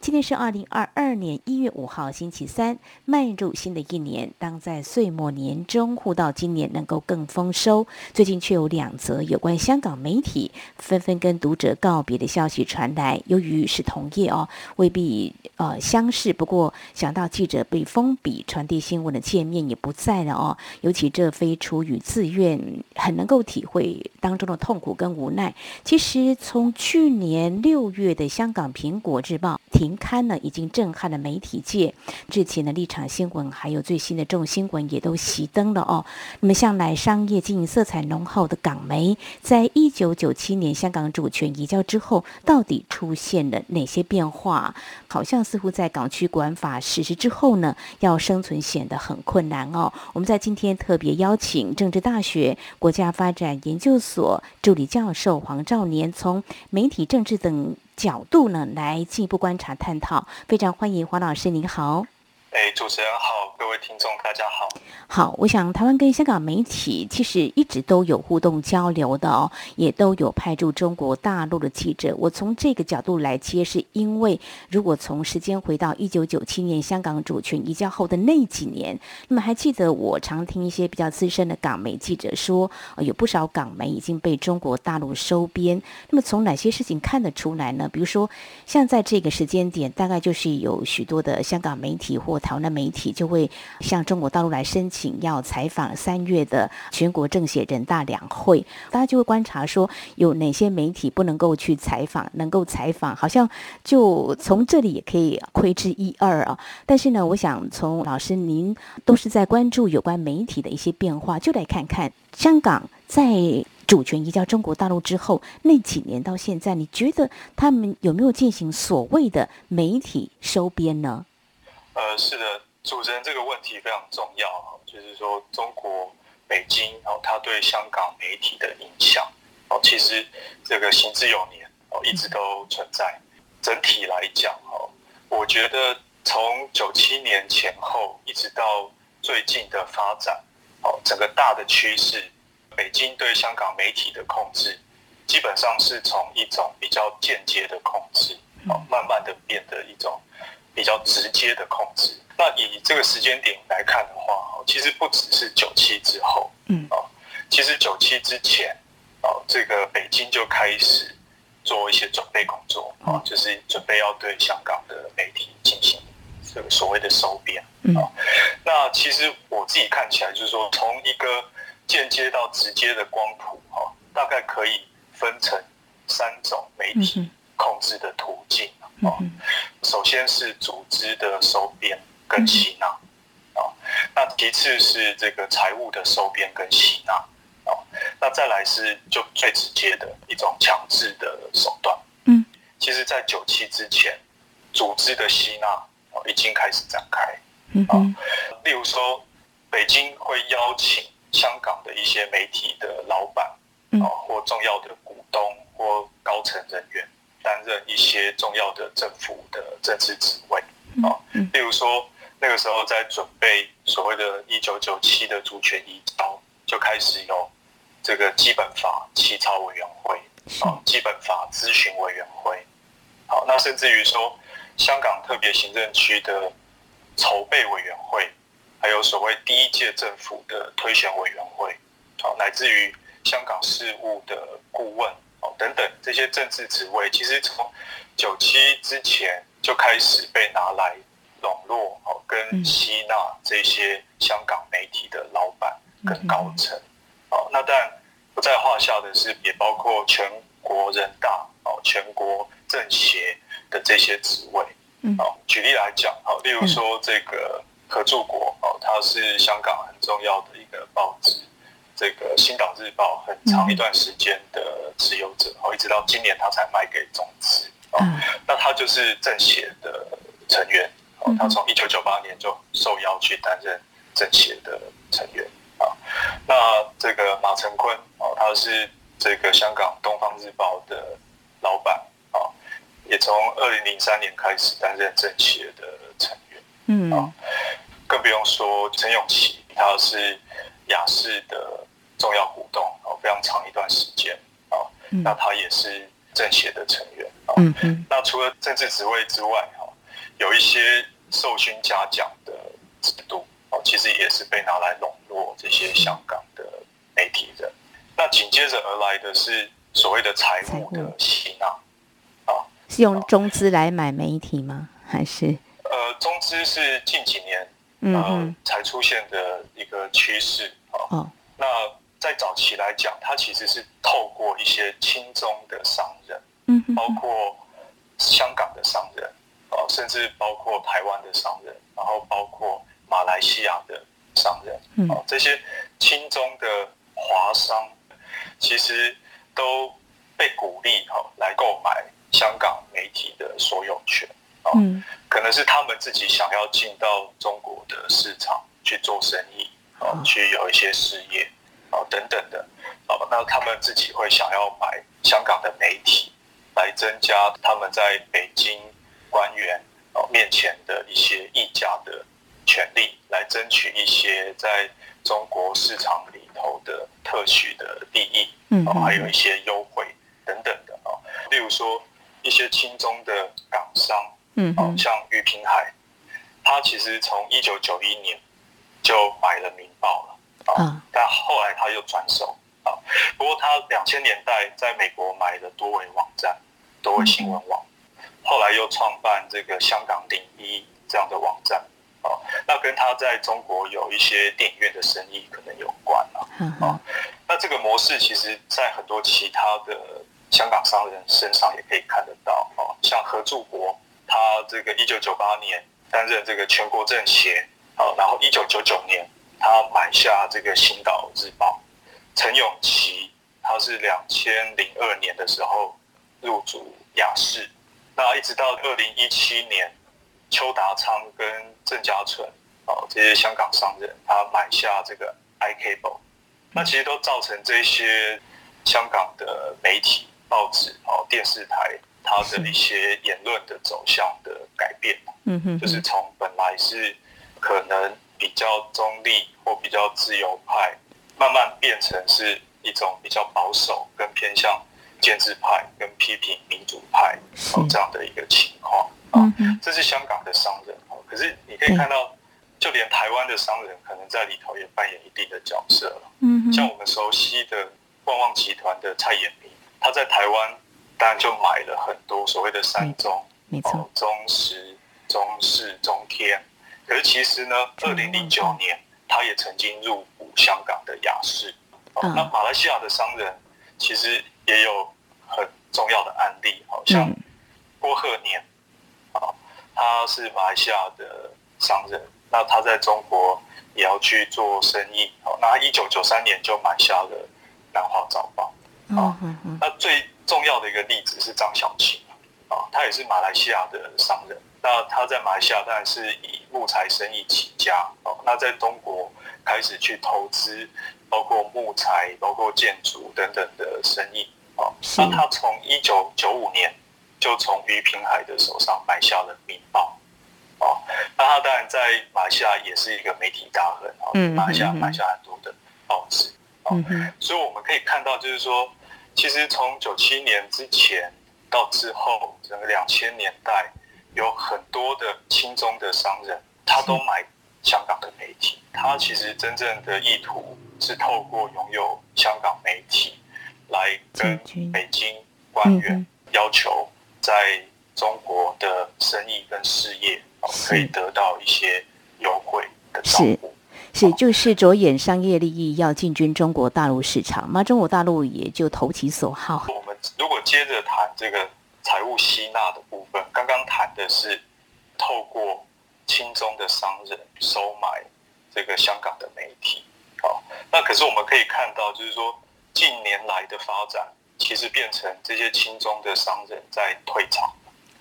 今天是二零二二年一月五号，星期三，迈入新的一年。当在岁末年终，互道今年能够更丰收。最近却有两则有关香港媒体纷纷跟读者告别的消息传来。由于是同业哦，未必呃相识。不过想到记者被封笔传递新闻的界面也不在了哦，尤其这非出于自愿，很能够体会当中的痛苦跟无奈。其实从去年六月的香港《苹果日报》停。刊呢，已经震撼了媒体界。之前的立场新闻，还有最新的众新闻，也都熄灯了哦。那么，向来商业经营色彩浓厚的港媒，在一九九七年香港主权移交之后，到底出现了哪些变化？好像似乎在港区国安法实施之后呢，要生存显得很困难哦。我们在今天特别邀请政治大学国家发展研究所助理教授黄兆年，从媒体、政治等。角度呢，来进一步观察探讨，非常欢迎黄老师，您好。哎，主持人好，各位听众大家好。好，我想台湾跟香港媒体其实一直都有互动交流的哦，也都有派驻中国大陆的记者。我从这个角度来接，是因为如果从时间回到一九九七年香港主权移交后的那几年，那么还记得我常听一些比较资深的港媒记者说，有不少港媒已经被中国大陆收编。那么从哪些事情看得出来呢？比如说，像在这个时间点，大概就是有许多的香港媒体或台湾的媒体就会向中国大陆来申请要采访三月的全国政协人大两会，大家就会观察说有哪些媒体不能够去采访，能够采访，好像就从这里也可以窥知一二啊。但是呢，我想从老师您都是在关注有关媒体的一些变化，就来看看香港在主权移交中国大陆之后那几年到现在，你觉得他们有没有进行所谓的媒体收编呢？呃，是的，主持人这个问题非常重要，就是说中国北京，然后它对香港媒体的影响，哦，其实这个行之有年，哦，一直都存在。整体来讲，哦，我觉得从九七年前后一直到最近的发展，哦，整个大的趋势，北京对香港媒体的控制，基本上是从一种比较间接的控制，哦，慢慢的变得一种。比较直接的控制。那以这个时间点来看的话，其实不只是九七之后，嗯啊，其实九七之前，啊，这个北京就开始做一些准备工作啊，就是准备要对香港的媒体进行这个所谓的收编啊。那其实我自己看起来，就是说从一个间接到直接的光谱啊，大概可以分成三种媒体控制的途径。哦，首先是组织的收编跟吸纳，啊，那其次是这个财务的收编跟吸纳，啊，那再来是就最直接的一种强制的手段。嗯，其实，在九七之前，组织的吸纳哦已经开始展开。嗯，啊，例如说，北京会邀请香港的一些媒体的老板，啊，或重要的股东或高层人员。担任一些重要的政府的政治职位啊，例如说那个时候在准备所谓的“一九九七”的主权移交，就开始有这个基本法起草委员会啊，基本法咨询委员会，好，那甚至于说香港特别行政区的筹备委员会，还有所谓第一届政府的推选委员会，好，乃至于香港事务的顾问。哦，等等这些政治职位，其实从九七之前就开始被拿来笼络哦，跟吸纳这些香港媒体的老板跟高层。哦，那当然不在话下的是，也包括全国人大哦、全国政协的这些职位。哦，举例来讲，哦，例如说这个合作国哦，它是香港很重要的一个报纸。这个《新岛日报》很长一段时间的持有者，哦，一直到今年他才卖给中资，哦，那他就是政协的成员，哦，他从一九九八年就受邀去担任政协的成员，啊，那这个马成坤哦，他是这个香港《东方日报》的老板啊，也从二零零三年开始担任政协的成员。嗯。啊，更不用说陈永琪，他是雅士的重要股东哦，非常长一段时间啊。那他也是政协的成员啊。嗯嗯。那除了政治职位之外，哈，有一些授勋嘉奖的制度。哦，其实也是被拿来笼络这些香港的媒体人。那紧接着而来的是所谓的财务的吸纳，啊，是用中资来买媒体吗？还是？呃，中资是近几年呃嗯才出现的一个趋势啊。哦。那在早期来讲，它其实是透过一些亲中的商人，嗯，包括香港的商人，啊，甚至包括台湾的商人，然后包括。马来西亚的商人，啊，这些亲中的华商，其实都被鼓励哈来购买香港媒体的所有权，啊，可能是他们自己想要进到中国的市场去做生意，啊，去有一些事业，啊，等等的，啊，那他们自己会想要买香港的媒体，来增加他们在北京官员啊面前的一些议价的。权利来争取一些在中国市场里头的特许的利益，嗯，还有一些优惠等等的啊。例如说一些亲中的港商，嗯，像余平海，他其实从一九九一年就买了《明报》了啊，但后来他又转手啊。不过他两千年代在美国买了多维网站、多维新闻网，后来又创办这个香港零一这样的网站。啊，那跟他在中国有一些电影院的生意可能有关啊。哦，那这个模式其实，在很多其他的香港商人身上也可以看得到。啊，像何柱国，他这个一九九八年担任这个全国政协，好，然后一九九九年他买下这个《星岛日报》。陈永琪，他是两千零二年的时候入主亚视，那一直到二零一七年。邱达昌跟郑家纯，哦，这些香港商人，他买下这个 iCable，那其实都造成这些香港的媒体、报纸、哦电视台，它的一些言论的走向的改变。嗯哼，就是从本来是可能比较中立或比较自由派，慢慢变成是一种比较保守跟偏向建制派跟批评民主派哦这样的一个情况。啊，这是香港的商人哦，可是你可以看到，就连台湾的商人可能在里头也扮演一定的角色了。嗯，像我们熟悉的旺旺集团的蔡衍明，他在台湾当然就买了很多所谓的三中，没错，中时、中视、中天。可是其实呢，二零零九年他也曾经入股香港的雅士。哦，那马来西亚的商人其实也有很重要的案例，好像郭鹤年。他是马来西亚的商人，那他在中国也要去做生意。好，那他一九九三年就买下了《南华早报》。啊，那最重要的一个例子是张小琴啊，他也是马来西亚的商人。那他在马来西亚当然是以木材生意起家。哦，那在中国开始去投资，包括木材、包括建筑等等的生意。哦，那他从一九九五年。就从于平海的手上买下了《明报》，哦，那他当然在马来西亚也是一个媒体大亨，哦，马来西亚买下很多的报纸，哦，所以我们可以看到，就是说，其实从九七年之前到之后，整个两千年代，有很多的亲中的商人，他都买香港的媒体，他其实真正的意图是透过拥有香港媒体来跟北京官员要求。在中国的生意跟事业，可以得到一些优惠的照顾。是，是，就是着眼商业利益，要进军中国大陆市场，那中国大陆也就投其所好。我们如果接着谈这个财务吸纳的部分，刚刚谈的是透过亲中的商人收买这个香港的媒体。好，那可是我们可以看到，就是说近年来的发展。其实变成这些亲中的商人在退场，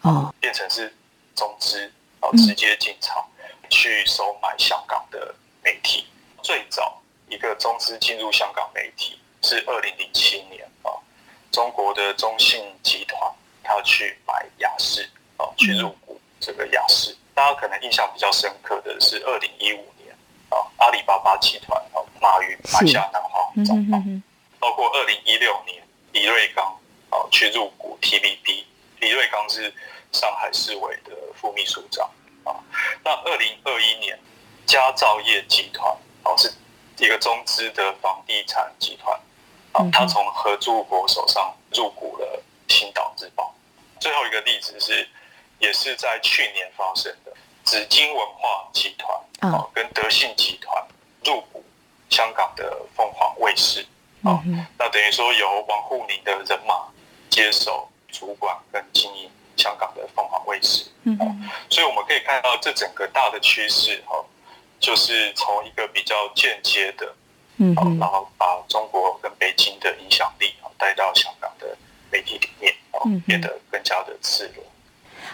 哦，变成是中资哦直接进场去收买香港的媒体。最早一个中资进入香港媒体是二零零七年啊，中国的中信集团他去买雅士啊，去入股这个雅士。大家可能印象比较深刻的是二零一五年啊，阿里巴巴集团啊，马云买下南华早报，包括二零一六年李瑞刚啊去入股 TVB，李瑞刚是上海市委的副秘书长啊。那二零二一年佳兆业集团哦是。一个中资的房地产集团，啊，他从合租国手上入股了《青岛日报》。最后一个例子是，也是在去年发生的，紫金文化集团啊，跟德信集团入股香港的凤凰卫视，啊，那等于说由王沪宁的人马接手主管跟经营香港的凤凰卫视，嗯，所以我们可以看到这整个大的趋势，哈。就是从一个比较间接的，嗯，然后把中国跟北京的影响力带到香港的媒体里面，啊，变得更加的赤裸。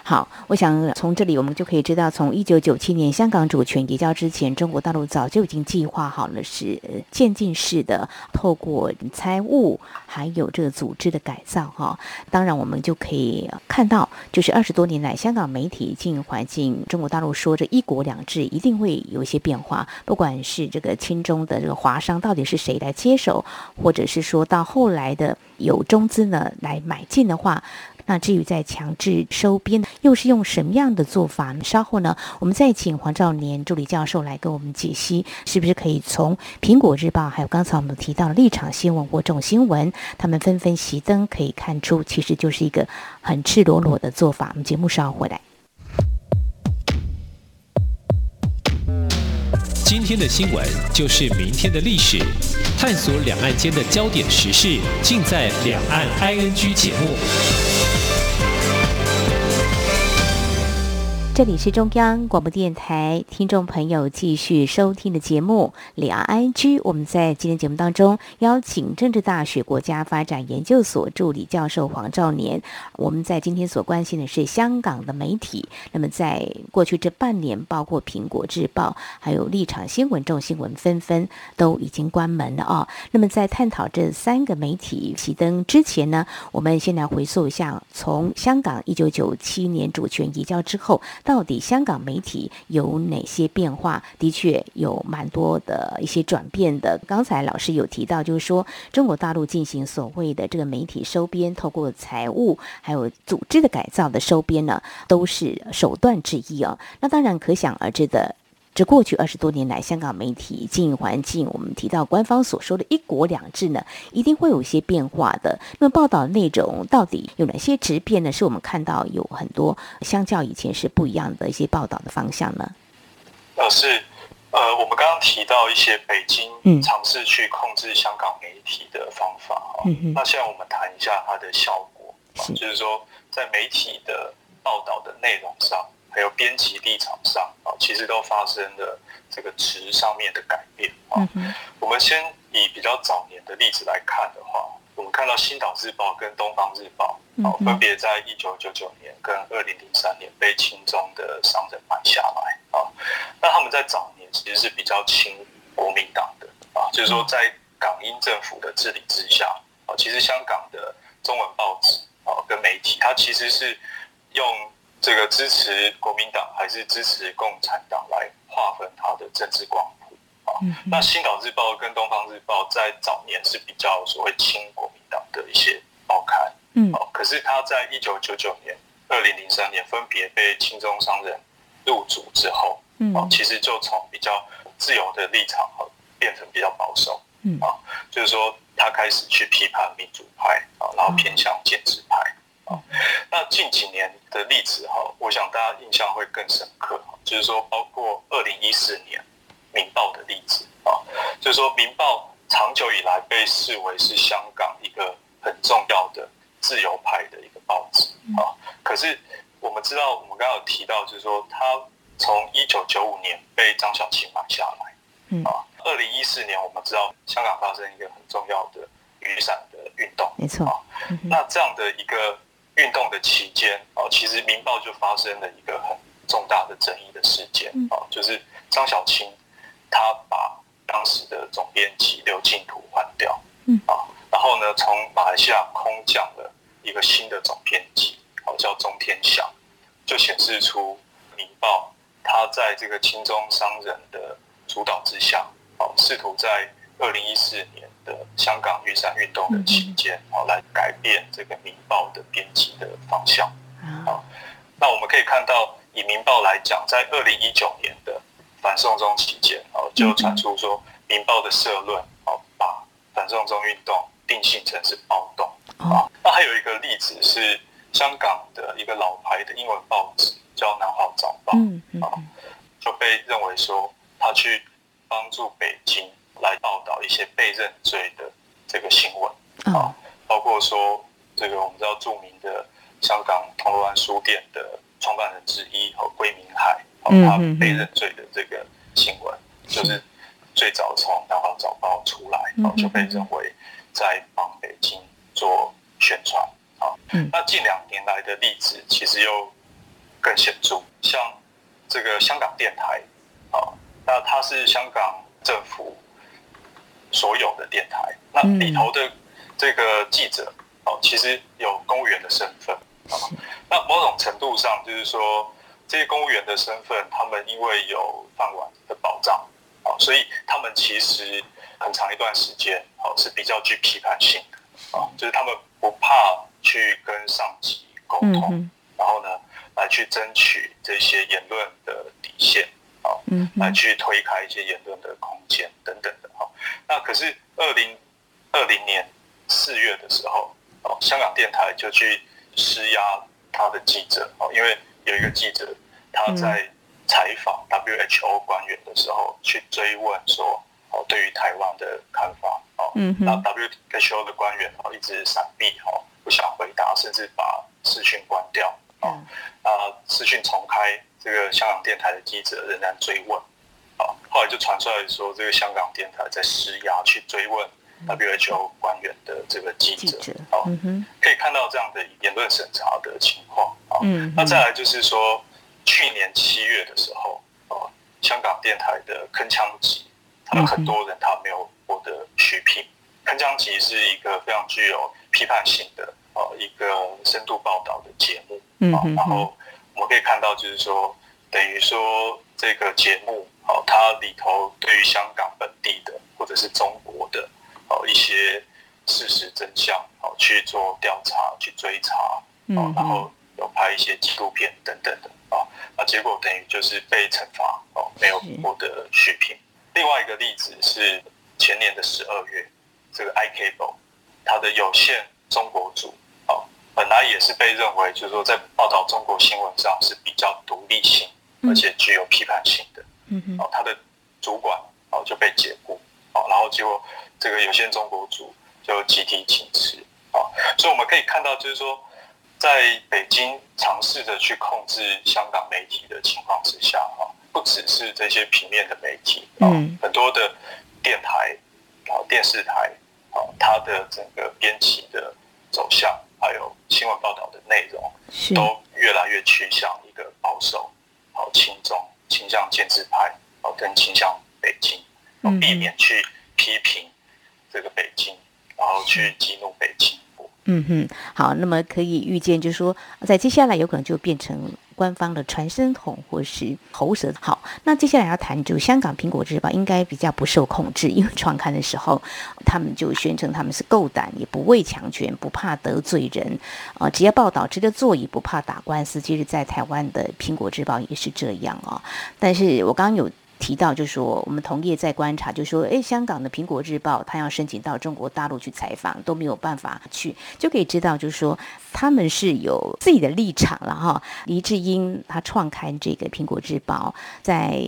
好，我想从这里我们就可以知道，从一九九七年香港主权移交之前，中国大陆早就已经计划好了，是渐进式的透过财务还有这个组织的改造哈。当然，我们就可以看到，就是二十多年来香港媒体经营环境，中国大陆说这一国两制一定会有一些变化，不管是这个亲中的这个华商到底是谁来接手，或者是说到后来的有中资呢来买进的话。那至于在强制收编，又是用什么样的做法呢？稍后呢，我们再请黄兆年助理教授来跟我们解析，是不是可以从《苹果日报》还有刚才我们提到的立场新闻或众新闻，他们纷纷熄灯，可以看出其实就是一个很赤裸裸的做法。我们节目稍后回来。今天的新闻就是明天的历史，探索两岸间的焦点时事，尽在《两岸 ING》节目。这里是中央广播电台听众朋友继续收听的节目《两岸 ING》。我们在今天节目当中邀请政治大学国家发展研究所助理教授黄兆年。我们在今天所关心的是香港的媒体。那么在过去这半年，包括《苹果日报》还有《立场新闻》、众新闻纷纷都已经关门了啊。那么在探讨这三个媒体熄灯之前呢，我们先来回溯一下，从香港一九九七年主权移交之后。到底香港媒体有哪些变化？的确有蛮多的一些转变的。刚才老师有提到，就是说中国大陆进行所谓的这个媒体收编，透过财务还有组织的改造的收编呢，都是手段之一哦。那当然可想而知的。这过去二十多年来，香港媒体经营环境，我们提到官方所说的一国两制呢，一定会有一些变化的。那么报道内容到底有哪些质变呢？是我们看到有很多相较以前是不一样的一些报道的方向呢？呃，是呃，我们刚刚提到一些北京尝试去控制香港媒体的方法哈。嗯哼。那现在我们谈一下它的效果，是就是说在媒体的报道的内容上。还有编辑立场上啊，其实都发生了这个词上面的改变啊。我们先以比较早年的例子来看的话，我们看到《新岛日报》跟《东方日报》啊，分别在一九九九年跟二零零三年被亲中的商人买下来啊。那他们在早年其实是比较亲国民党的啊，就是说在港英政府的治理之下啊，其实香港的中文报纸啊跟媒体，它其实是用。这个支持国民党还是支持共产党来划分他的政治光谱啊？那《新岛日报》跟《东方日报》在早年是比较所谓亲国民党的一些报刊，嗯，哦可是他在一九九九年、二零零三年分别被亲中商人入主之后，嗯，其实就从比较自由的立场变成比较保守，嗯啊，就是说他开始去批判民主派啊，然后偏向建制派。啊，那近几年的例子哈，我想大家印象会更深刻，就是说包括二零一四年《民报》的例子啊，就是说《民报》长久以来被视为是香港一个很重要的自由派的一个报纸啊，可是我们知道，我们刚刚有提到，就是说它从一九九五年被张晓清买下来，啊，二零一四年我们知道香港发生一个很重要的雨伞的运动，没错啊，那这样的一个。运动的期间啊，其实《民报》就发生了一个很重大的争议的事件啊，就是张小青他把当时的总编编辑刘进图换掉，嗯。啊，然后呢，从马来西亚空降了一个新的总编辑，哦，叫钟天祥，就显示出《民报》他在这个亲中商人的主导之下，哦，试图在二零一四年的香港雨伞运动的期间，哦，来改变这个《民报》的编辑的方向，啊，那我们可以看到，以《民报》来讲，在二零一九年的反送中期间，哦，就传出说，《民报》的社论，哦，把反送中运动定性成是暴动，啊，那还有一个例子是香港的一个老牌的英文报纸叫《南华早报》，啊，就被认为说他去帮助北京。来报道一些被认罪的这个新闻。啊，包括说这个我们知道著名的香港铜锣湾书店的创办人之一和归明海，他被认罪的这个新闻，就是最早从《南华早报》出来，然后就被认为在帮北京做宣传啊。那近两年来的例子其实又更显著，像这个香港电台啊，那它是香港政府。所有的电台，那里头的这个记者哦，其实有公务员的身份啊。那某种程度上，就是说这些公务员的身份，他们因为有饭碗的保障啊，所以他们其实很长一段时间哦是比较具批判性的啊，就是他们不怕去跟上级沟通，然后呢来去争取这些言论的底线。嗯，来去推开一些言论的空间等等的哈。那可是二零二零年四月的时候，哦，香港电台就去施压他的记者哦，因为有一个记者他在采访 WHO 官员的时候，去追问说哦，对于台湾的看法哦，嗯，那 WHO 的官员哦一直闪避哦，不想回答，甚至把视讯关掉啊，那视讯重开。这个香港电台的记者仍然追问，啊，后来就传出来说，这个香港电台在施压去追问 WHO 官员的这个记者，啊，可以看到这样的言论审查的情况，啊，那再来就是说，去年七月的时候，啊，香港电台的铿锵集，他们很多人他没有获得续聘，铿锵集是一个非常具有批判性的，啊，一个深度报道的节目，啊，然后。我们可以看到，就是说，等于说这个节目，哦，它里头对于香港本地的或者是中国的，哦，一些事实真相，哦，去做调查、去追查，哦，然后有拍一些纪录片等等的，啊，那结果等于就是被惩罚，哦，没有获得续聘。另外一个例子是前年的十二月，这个 iCable 它的有线中国组。本来也是被认为，就是说在报道中国新闻上是比较独立性，而且具有批判性的。嗯哼。哦，他的主管哦就被解雇，哦，然后结果这个有线中国组就集体请辞。啊，所以我们可以看到，就是说在北京尝试着去控制香港媒体的情况之下，哈，不只是这些平面的媒体，嗯，很多的电台啊、电视台啊，它的整个编辑的走向。还有新闻报道的内容，都越来越趋向一个保守、好亲中、倾向建制派，好更倾向北京，避免去批评这个北京，然后去激怒北京。嗯哼，好，那么可以预见，就是说，在接下来有可能就变成。官方的传声筒或是喉舌。好，那接下来要谈，就香港《苹果日报》应该比较不受控制，因为创刊的时候，他们就宣称他们是够胆，也不畏强权，不怕得罪人，啊，直接报道直接做，也不怕打官司。其实，在台湾的《苹果日报》也是这样啊。但是我刚刚有。提到就说，我们同业在观察，就说，诶，香港的《苹果日报》他要申请到中国大陆去采访都没有办法去，就可以知道，就是说他们是有自己的立场了哈。黎智英他创刊这个《苹果日报》，在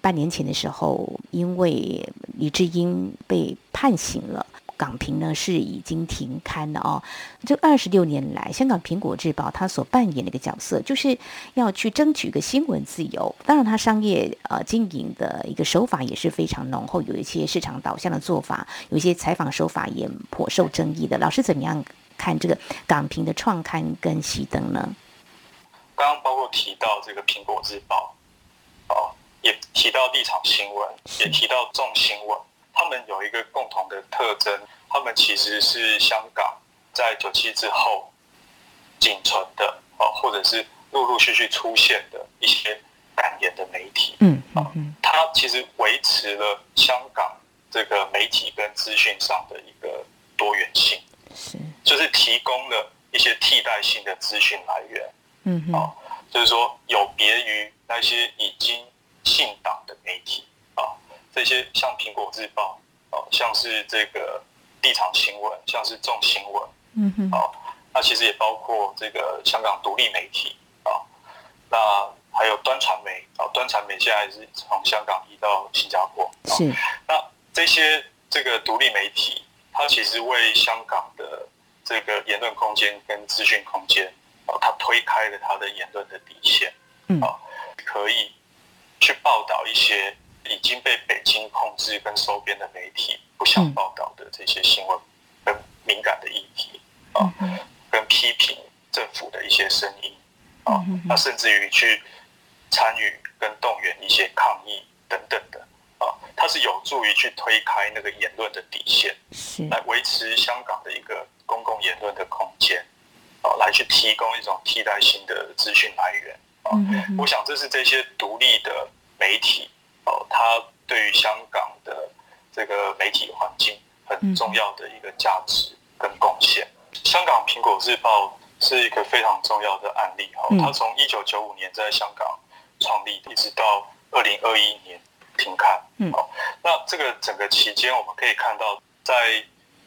半年前的时候，因为黎智英被判刑了。港评呢是已经停刊了哦。这二十六年来，香港苹果日报它所扮演的一个角色，就是要去争取一个新闻自由。当然，它商业呃经营的一个手法也是非常浓厚，有一些市场导向的做法，有一些采访手法也颇受争议的。老师怎么样看这个港评的创刊跟熄灯呢？刚刚包括提到这个苹果日报，哦，也提到立场新闻，也提到重新闻。他们有一个共同的特征，他们其实是香港在九七之后仅存的啊，或者是陆陆续续出现的一些敢言的媒体。嗯啊，它其实维持了香港这个媒体跟资讯上的一个多元性，是，就是提供了一些替代性的资讯来源。嗯哼，啊，就是说有别于那些已经信党的媒体啊，这些像苹果日报哦，像是这个立场新闻，像是众新闻，嗯哼，啊，那其实也包括这个香港独立媒体啊，那还有端传媒啊，端传媒现在是从香港移到新加坡，是，那这些这个独立媒体，它其实为香港的这个言论空间跟资讯空间啊，它推开了它的言论的底线，嗯，啊，可以。去报道一些已经被北京控制跟收编的媒体不想报道的这些新闻跟敏感的议题啊，跟批评政府的一些声音啊，那甚至于去参与跟动员一些抗议等等的啊，它是有助于去推开那个言论的底线，来维持香港的一个公共言论的空间啊，来去提供一种替代性的资讯来源。啊，我想这是这些独立的媒体哦，它对于香港的这个媒体环境很重要的一个价值跟贡献。香港苹果日报是一个非常重要的案例哦，它从一九九五年在香港创立，一直到二零二一年停刊。嗯，那这个整个期间，我们可以看到，在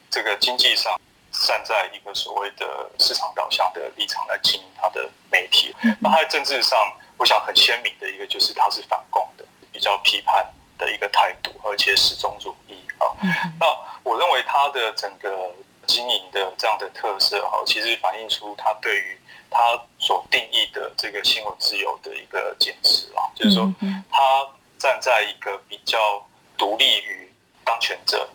这个经济上。站在一个所谓的市场导向的立场来经营他的媒体，那他在政治上，我想很鲜明的一个就是他是反共的，比较批判的一个态度，而且始终如一啊。那我认为他的整个经营的这样的特色哈，其实反映出他对于他所定义的这个新闻自由的一个坚持啊，就是说他站在一个比较独立于当权者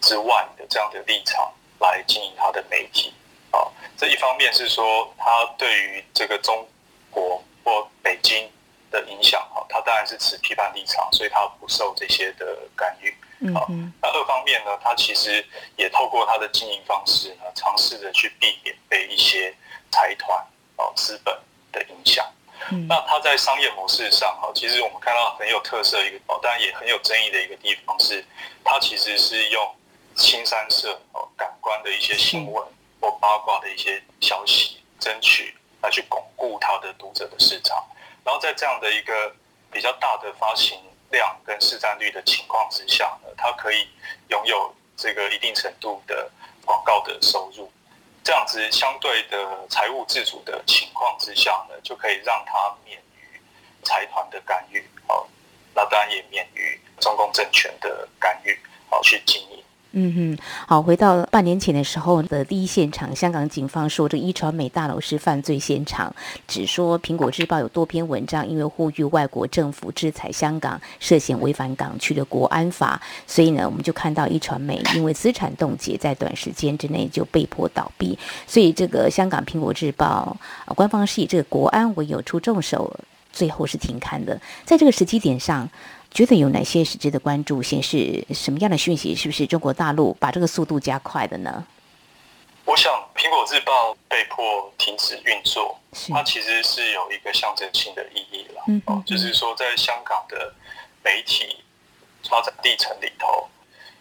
之外的这样的立场。来经营他的媒体，啊，这一方面是说他对于这个中国或北京的影响，哈，他当然是持批判立场，所以他不受这些的干预，啊，那二方面呢，他其实也透过他的经营方式呢，尝试着去避免被一些财团哦资本的影响。嗯那他在商业模式上，哈，其实我们看到很有特色一个，当然也很有争议的一个地方是，他其实是用。青山社哦，感官的一些新闻或八卦的一些消息，争取来去巩固他的读者的市场，然后在这样的一个比较大的发行量跟市占率的情况之下呢，它可以拥有这个一定程度的广告的收入，这样子相对的财务自主的情况之下呢，就可以让它免于财团的干预哦，那当然也免于中共政权的干预哦，去经营。嗯哼，好，回到半年前的时候的第一现场，香港警方说这一传媒大楼是犯罪现场，只说苹果日报有多篇文章，因为呼吁外国政府制裁香港，涉嫌违反港区的国安法，所以呢，我们就看到一传媒因为资产冻结，在短时间之内就被迫倒闭，所以这个香港苹果日报啊官方是以这个国安为由出重手，最后是停刊的，在这个时机点上。觉得有哪些是值得关注，显示什么样的讯息？是不是中国大陆把这个速度加快的呢？我想，《苹果日报》被迫停止运作，它其实是有一个象征性的意义了。嗯，嗯，就是说，在香港的媒体发展历程里头，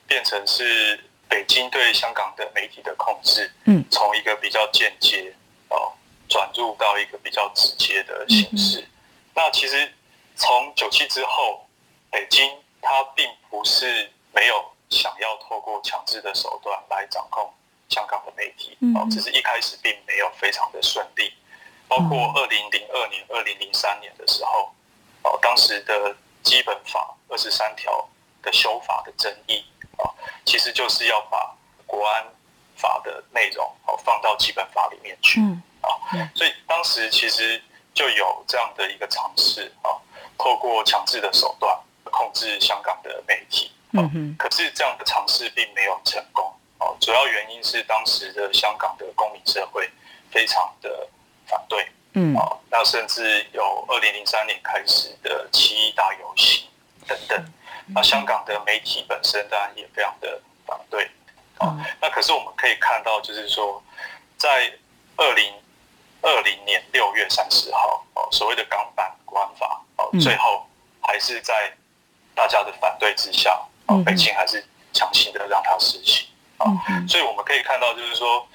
变成是北京对香港的媒体的控制。嗯，从一个比较间接哦，转入到一个比较直接的形式。嗯、那其实从九七之后。北京它并不是没有想要透过强制的手段来掌控香港的媒体，哦，只是一开始并没有非常的顺利。包括二零零二年、二零零三年的时候，哦，当时的基本法二十三条的修法的争议，啊，其实就是要把国安法的内容哦放到基本法里面去，啊，所以当时其实就有这样的一个尝试，啊，透过强制的手段。控制香港的媒体，嗯哼，可是这样的尝试并没有成功。哦。主要原因是当时的香港的公民社会非常的反对，嗯，哦，那甚至有二零零三年开始的七一大游行等等，那香港的媒体本身当然也非常的反对。哦，那可是我们可以看到，就是说，在二零二零年六月三十号，哦，所谓的港版国安法，哦，最后还是在大家的反对之下，啊，北京还是强行的让它实行。啊，所以我们可以看到，就是说，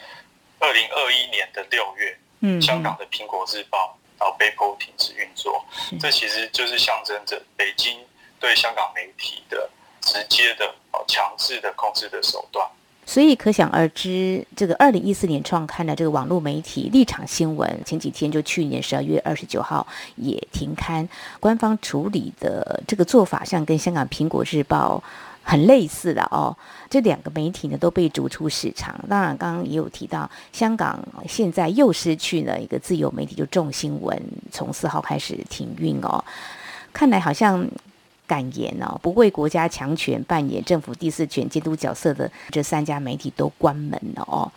二零二一年的六月，嗯，香港的《苹果日报》然后被迫停止运作，这其实就是象征着北京对香港媒体的直接的、啊强制的控制的手段。所以可想而知，这个二零一四年创刊的这个网络媒体立场新闻，前几天就去年十二月二十九号也停刊，官方处理的这个做法，像跟香港《苹果日报》。很类似的哦，这两个媒体呢都被逐出市场。当然，刚刚也有提到，香港现在又失去了一个自由媒体，就众新闻从四号开始停运哦。看来好像敢言哦，不为国家强权扮演政府第四权监督角色的这三家媒体都关门了哦。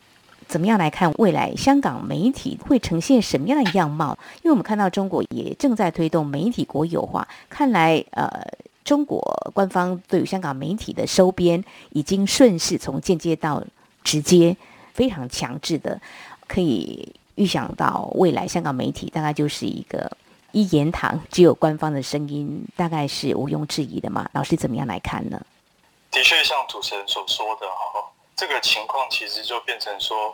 怎么样来看未来香港媒体会呈现什么样的样貌？因为我们看到中国也正在推动媒体国有化，看来呃。中国官方对于香港媒体的收编，已经顺势从间接到直接，非常强制的，可以预想到未来香港媒体大概就是一个一言堂，只有官方的声音，大概是毋庸置疑的嘛？老师怎么样来看呢？的确，像主持人所说的哈，这个情况其实就变成说，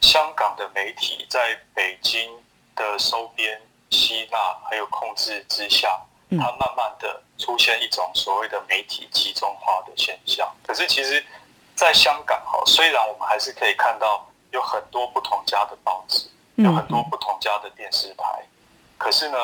香港的媒体在北京的收编、吸纳还有控制之下。它慢慢的出现一种所谓的媒体集中化的现象。可是其实，在香港哈，虽然我们还是可以看到有很多不同家的报纸，有很多不同家的电视台，可是呢，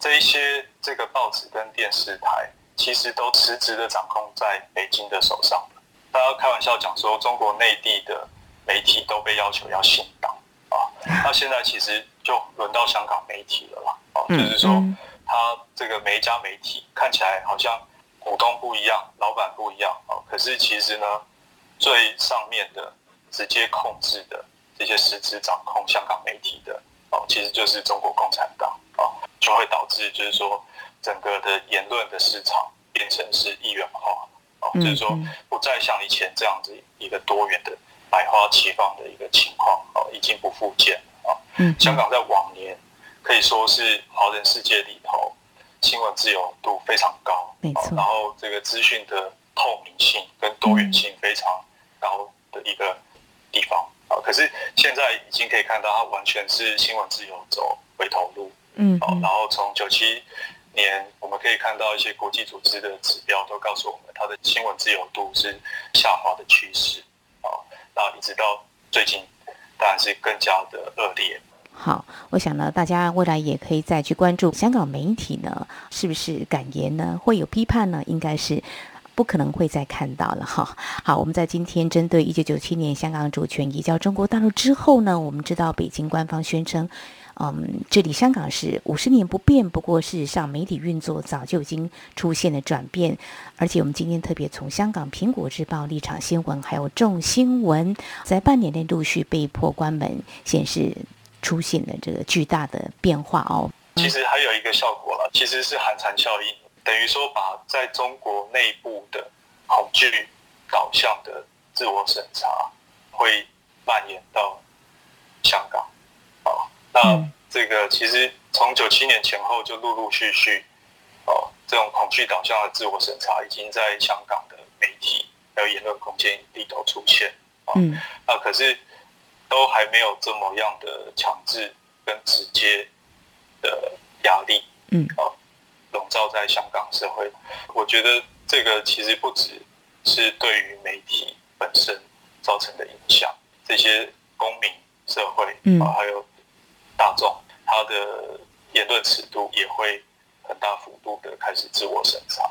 这一些这个报纸跟电视台其实都实质的掌控在北京的手上。大家开玩笑讲说，中国内地的媒体都被要求要信党啊，那现在其实就轮到香港媒体了啦，啊，就是说。他这个每一家媒体看起来好像股东不一样，老板不一样啊，可是其实呢，最上面的直接控制的这些实质掌控香港媒体的哦，其实就是中国共产党啊，就会导致就是说整个的言论的市场变成是一元化啊，就是说不再像以前这样子一个多元的百花齐放的一个情况啊，已经不复见。香港在往年。可以说是华人世界里头新闻自由度非常高，没错。然后这个资讯的透明性跟多元性非常高的一个地方啊。可是现在已经可以看到，它完全是新闻自由走回头路。嗯。好然后从九七年，我们可以看到一些国际组织的指标都告诉我们，它的新闻自由度是下滑的趋势啊。那一直到最近，当然是更加的恶劣。好，我想呢，大家未来也可以再去关注香港媒体呢，是不是敢言呢？会有批判呢？应该是不可能会再看到了哈。好，我们在今天针对一九九七年香港主权移交中国大陆之后呢，我们知道北京官方宣称，嗯，这里香港是五十年不变，不过事实上媒体运作早就已经出现了转变，而且我们今天特别从香港《苹果日报》立场新闻，还有众新闻在半年内陆续被迫关门，显示。出现了这个巨大的变化哦。其实还有一个效果了，其实是寒蝉效应，等于说把在中国内部的恐惧导向的自我审查会蔓延到香港。哦，那这个其实从九七年前后就陆陆续续哦，这种恐惧导向的自我审查已经在香港的媒体还有言论空间里头出现。嗯，啊，可是。都还没有这么样的强制跟直接的压力，嗯，啊，笼罩在香港社会。我觉得这个其实不只是对于媒体本身造成的影响，这些公民社会啊，还有大众，他的言论尺度也会很大幅度的开始自我审查。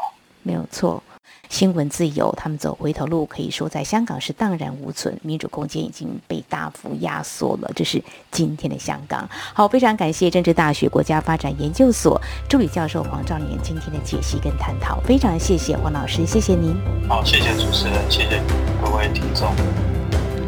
没有错。新闻自由，他们走回头路，可以说在香港是荡然无存，民主空间已经被大幅压缩了。这是今天的香港。好，非常感谢政治大学国家发展研究所助理教授黄兆年今天的解析跟探讨，非常谢谢黄老师，谢谢您。好，谢谢主持人，谢谢各位听众。